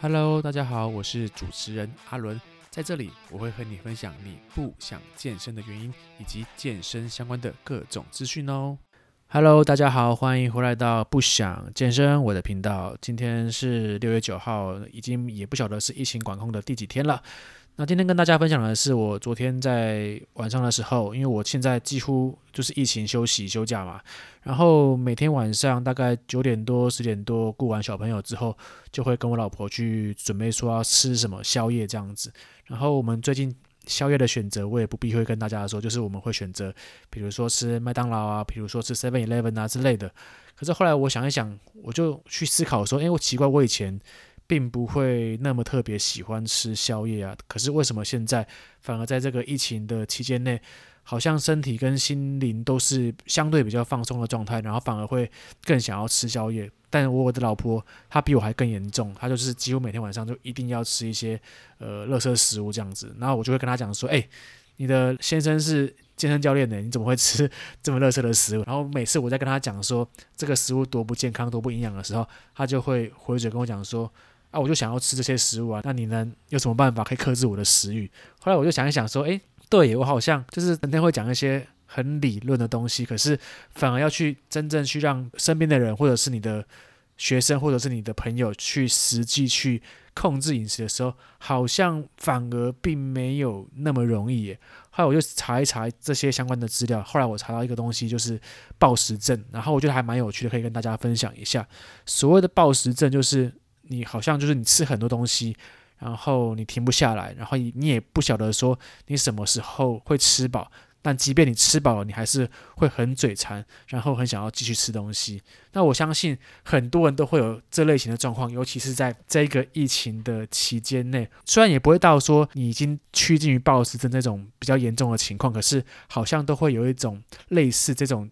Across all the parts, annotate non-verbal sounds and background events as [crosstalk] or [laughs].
Hello，大家好，我是主持人阿伦，在这里我会和你分享你不想健身的原因，以及健身相关的各种资讯哦。Hello，大家好，欢迎回来到不想健身我的频道。今天是六月九号，已经也不晓得是疫情管控的第几天了。那今天跟大家分享的是我昨天在晚上的时候，因为我现在几乎就是疫情休息休假嘛，然后每天晚上大概九点多十点多顾完小朋友之后，就会跟我老婆去准备说要吃什么宵夜这样子。然后我们最近宵夜的选择，我也不避讳跟大家说，就是我们会选择，比如说吃麦当劳啊，比如说吃 Seven Eleven 啊之类的。可是后来我想一想，我就去思考说，诶，我奇怪，我以前。并不会那么特别喜欢吃宵夜啊，可是为什么现在反而在这个疫情的期间内，好像身体跟心灵都是相对比较放松的状态，然后反而会更想要吃宵夜。但我的老婆她比我还更严重，她就是几乎每天晚上就一定要吃一些呃垃圾食物这样子，然后我就会跟她讲说，哎，你的先生是健身教练呢，你怎么会吃 [laughs] 这么垃圾的食物？然后每次我在跟她讲说这个食物多不健康、多不营养的时候，她就会回嘴跟我讲说。啊，我就想要吃这些食物啊，那你呢？有什么办法可以克制我的食欲？后来我就想一想，说，诶，对我好像就是整天会讲一些很理论的东西，可是反而要去真正去让身边的人，或者是你的学生，或者是你的朋友，去实际去控制饮食的时候，好像反而并没有那么容易耶。后来我就查一查这些相关的资料，后来我查到一个东西，就是暴食症，然后我觉得还蛮有趣的，可以跟大家分享一下。所谓的暴食症，就是。你好像就是你吃很多东西，然后你停不下来，然后你也不晓得说你什么时候会吃饱，但即便你吃饱了，你还是会很嘴馋，然后很想要继续吃东西。那我相信很多人都会有这类型的状况，尤其是在这个疫情的期间内，虽然也不会到说你已经趋近于暴食症那种比较严重的情况，可是好像都会有一种类似这种。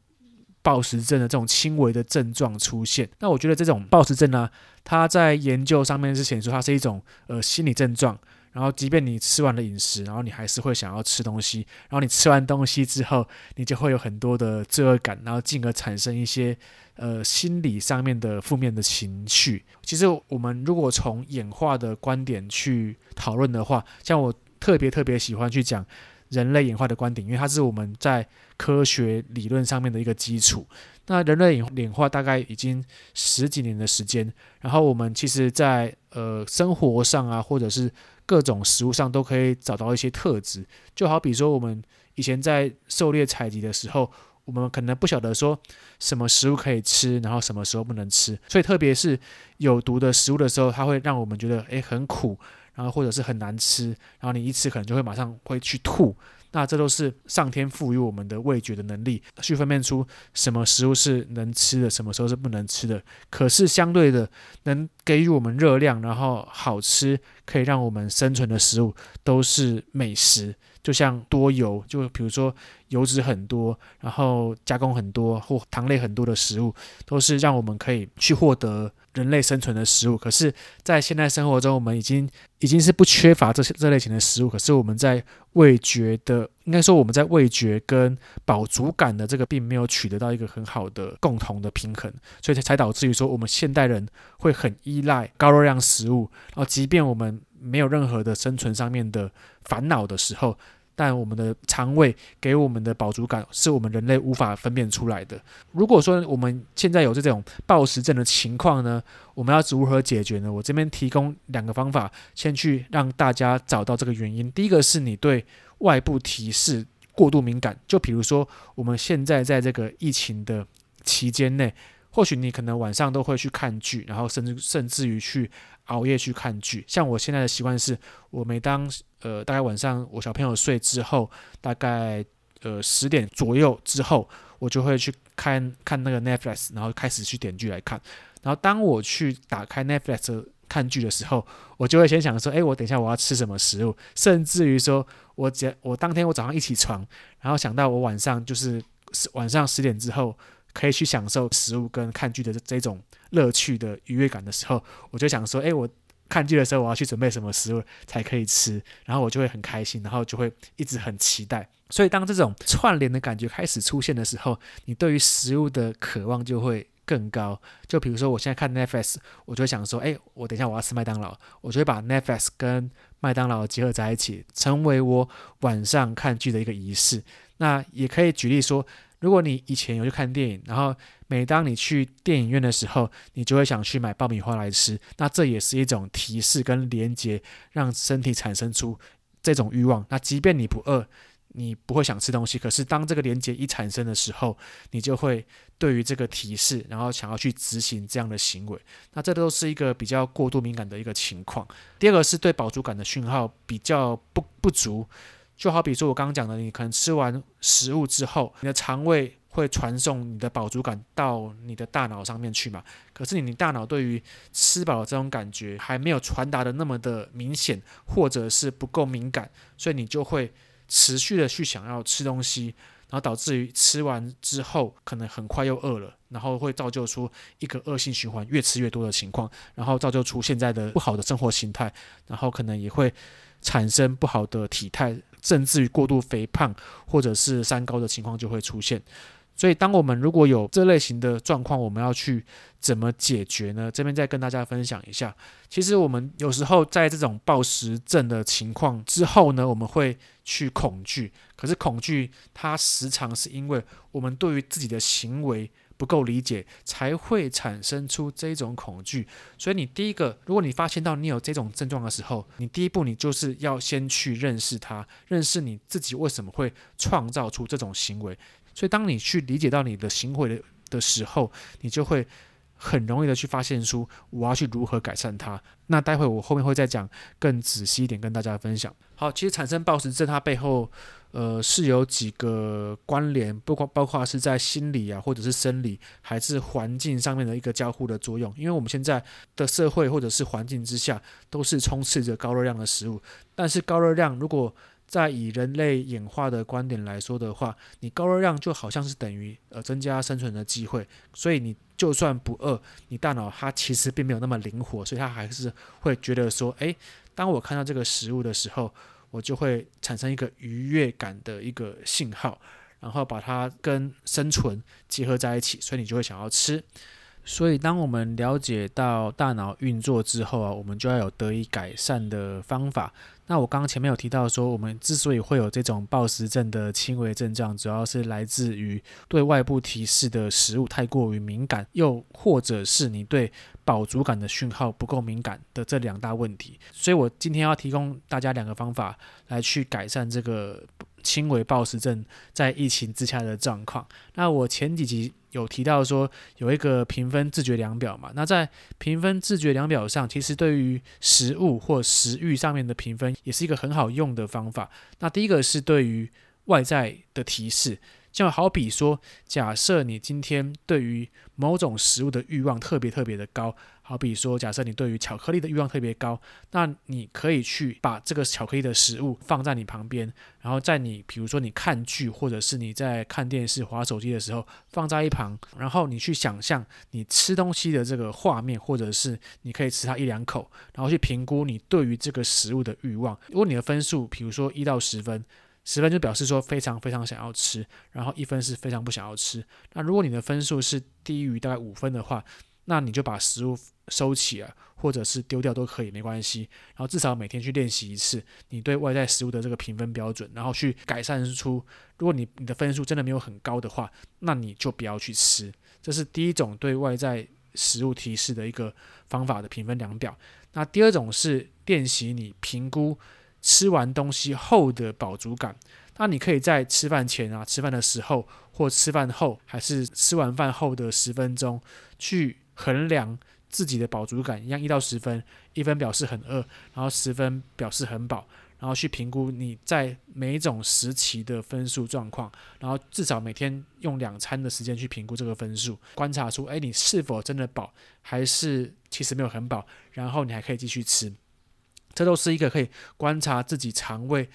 暴食症的这种轻微的症状出现，那我觉得这种暴食症呢，它在研究上面是显示说它是一种呃心理症状，然后即便你吃完了饮食，然后你还是会想要吃东西，然后你吃完东西之后，你就会有很多的罪恶感，然后进而产生一些呃心理上面的负面的情绪。其实我们如果从演化的观点去讨论的话，像我特别特别喜欢去讲。人类演化的观点，因为它是我们在科学理论上面的一个基础。那人类演演化大概已经十几年的时间，然后我们其实在呃生活上啊，或者是各种食物上，都可以找到一些特质。就好比说，我们以前在狩猎采集的时候，我们可能不晓得说什么食物可以吃，然后什么时候不能吃。所以，特别是有毒的食物的时候，它会让我们觉得诶很苦。然后或者是很难吃，然后你一吃可能就会马上会去吐，那这都是上天赋予我们的味觉的能力，去分辨出什么食物是能吃的，什么时候是不能吃的。可是相对的，能给予我们热量，然后好吃，可以让我们生存的食物，都是美食。就像多油，就比如说油脂很多，然后加工很多或糖类很多的食物，都是让我们可以去获得人类生存的食物。可是，在现代生活中，我们已经已经是不缺乏这些这类型的食物。可是我们在味觉的，应该说我们在味觉跟饱足感的这个，并没有取得到一个很好的共同的平衡，所以才才导致于说，我们现代人会很依赖高热量食物。然后，即便我们没有任何的生存上面的烦恼的时候，但我们的肠胃给我们的饱足感是我们人类无法分辨出来的。如果说我们现在有这种暴食症的情况呢，我们要如何解决呢？我这边提供两个方法，先去让大家找到这个原因。第一个是你对外部提示过度敏感，就比如说我们现在在这个疫情的期间内，或许你可能晚上都会去看剧，然后甚至甚至于去熬夜去看剧。像我现在的习惯是，我每当呃，大概晚上我小朋友睡之后，大概呃十点左右之后，我就会去看看那个 Netflix，然后开始去点剧来看。然后当我去打开 Netflix 看剧的时候，我就会先想说，哎，我等一下我要吃什么食物？甚至于说我只我当天我早上一起床，然后想到我晚上就是晚上十点之后可以去享受食物跟看剧的这种乐趣的愉悦感的时候，我就想说，哎，我。看剧的时候，我要去准备什么食物才可以吃，然后我就会很开心，然后就会一直很期待。所以，当这种串联的感觉开始出现的时候，你对于食物的渴望就会更高。就比如说，我现在看 Netflix，我就会想说，哎，我等一下我要吃麦当劳，我就会把 Netflix 跟麦当劳结合在一起，成为我晚上看剧的一个仪式。那也可以举例说，如果你以前有去看电影，然后每当你去电影院的时候，你就会想去买爆米花来吃，那这也是一种提示跟连接，让身体产生出这种欲望。那即便你不饿，你不会想吃东西，可是当这个连接一产生的时候，你就会对于这个提示，然后想要去执行这样的行为。那这都是一个比较过度敏感的一个情况。第二个是对饱足感的讯号比较不不足。就好比说，我刚刚讲的，你可能吃完食物之后，你的肠胃会传送你的饱足感到你的大脑上面去嘛。可是你大脑对于吃饱的这种感觉还没有传达的那么的明显，或者是不够敏感，所以你就会持续的去想要吃东西，然后导致于吃完之后可能很快又饿了，然后会造就出一个恶性循环，越吃越多的情况，然后造就出现在的不好的生活形态，然后可能也会产生不好的体态。甚至于过度肥胖或者是三高的情况就会出现，所以当我们如果有这类型的状况，我们要去怎么解决呢？这边再跟大家分享一下。其实我们有时候在这种暴食症的情况之后呢，我们会去恐惧，可是恐惧它时常是因为我们对于自己的行为。不够理解，才会产生出这种恐惧。所以你第一个，如果你发现到你有这种症状的时候，你第一步你就是要先去认识它，认识你自己为什么会创造出这种行为。所以当你去理解到你的行为的的时候，你就会很容易的去发现出我要去如何改善它。那待会我后面会再讲更仔细一点跟大家分享。好，其实产生暴食症它背后。呃，是有几个关联，不括包括是在心理啊，或者是生理，还是环境上面的一个交互的作用。因为我们现在的社会或者是环境之下，都是充斥着高热量的食物。但是高热量，如果在以人类演化的观点来说的话，你高热量就好像是等于呃增加生存的机会。所以你就算不饿，你大脑它其实并没有那么灵活，所以它还是会觉得说，诶，当我看到这个食物的时候。我就会产生一个愉悦感的一个信号，然后把它跟生存结合在一起，所以你就会想要吃。所以当我们了解到大脑运作之后啊，我们就要有得以改善的方法。那我刚刚前面有提到说，我们之所以会有这种暴食症的轻微症状，主要是来自于对外部提示的食物太过于敏感，又或者是你对饱足感的讯号不够敏感的这两大问题。所以我今天要提供大家两个方法来去改善这个轻微暴食症在疫情之下的状况。那我前几集有提到说有一个评分自觉量表嘛，那在评分自觉量表上，其实对于食物或食欲上面的评分。也是一个很好用的方法。那第一个是对于外在的提示，就好比说，假设你今天对于某种食物的欲望特别特别的高，好比说，假设你对于巧克力的欲望特别高，那你可以去把这个巧克力的食物放在你旁边，然后在你比如说你看剧或者是你在看电视、滑手机的时候放在一旁，然后你去想象你吃东西的这个画面，或者是你可以吃它一两口，然后去评估你对于这个食物的欲望。如果你的分数，比如说一到十分。十分就表示说非常非常想要吃，然后一分是非常不想要吃。那如果你的分数是低于大概五分的话，那你就把食物收起来，或者是丢掉都可以，没关系。然后至少每天去练习一次你对外在食物的这个评分标准，然后去改善出。如果你你的分数真的没有很高的话，那你就不要去吃。这是第一种对外在食物提示的一个方法的评分量表。那第二种是练习你评估。吃完东西后的饱足感，那你可以在吃饭前啊、吃饭的时候，或吃饭后，还是吃完饭后的十分钟，去衡量自己的饱足感，一样一到十分，一分表示很饿，然后十分表示很饱，然后去评估你在每一种时期的分数状况，然后至少每天用两餐的时间去评估这个分数，观察出，哎，你是否真的饱，还是其实没有很饱，然后你还可以继续吃。这都是一个可以观察自己肠胃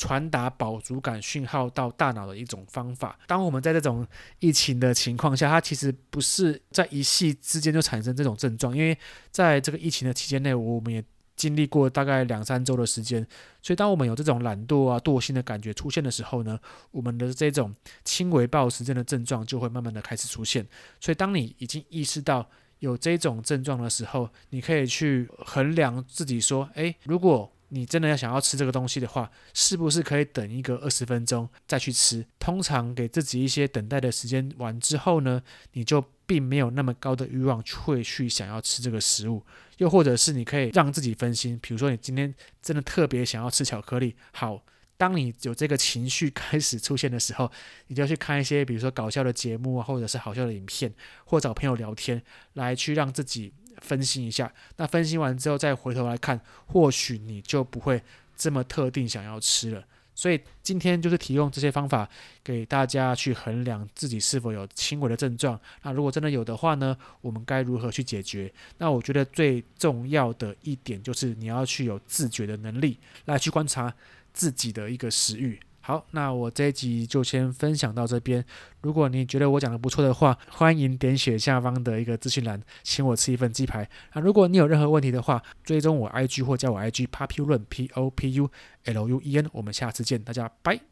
传达饱足感讯号到大脑的一种方法。当我们在这种疫情的情况下，它其实不是在一夕之间就产生这种症状，因为在这个疫情的期间内，我们也经历过大概两三周的时间，所以当我们有这种懒惰啊、惰性的感觉出现的时候呢，我们的这种轻微暴食症的症状就会慢慢的开始出现。所以当你已经意识到有这种症状的时候，你可以去衡量自己说，诶，如果你真的要想要吃这个东西的话，是不是可以等一个二十分钟再去吃？通常给自己一些等待的时间完之后呢，你就并没有那么高的欲望会去想要吃这个食物。又或者是你可以让自己分心，比如说你今天真的特别想要吃巧克力，好，当你有这个情绪开始出现的时候，你就要去看一些比如说搞笑的节目啊，或者是好笑的影片，或找朋友聊天，来去让自己。分析一下，那分析完之后再回头来看，或许你就不会这么特定想要吃了。所以今天就是提供这些方法给大家去衡量自己是否有轻微的症状。那如果真的有的话呢，我们该如何去解决？那我觉得最重要的一点就是你要去有自觉的能力，来去观察自己的一个食欲。好，那我这一集就先分享到这边。如果你觉得我讲的不错的话，欢迎点选下方的一个资讯栏，请我吃一份鸡排。那如果你有任何问题的话，追踪我 IG 或加我 IG Populun P O P U L U E N。我们下次见，大家拜。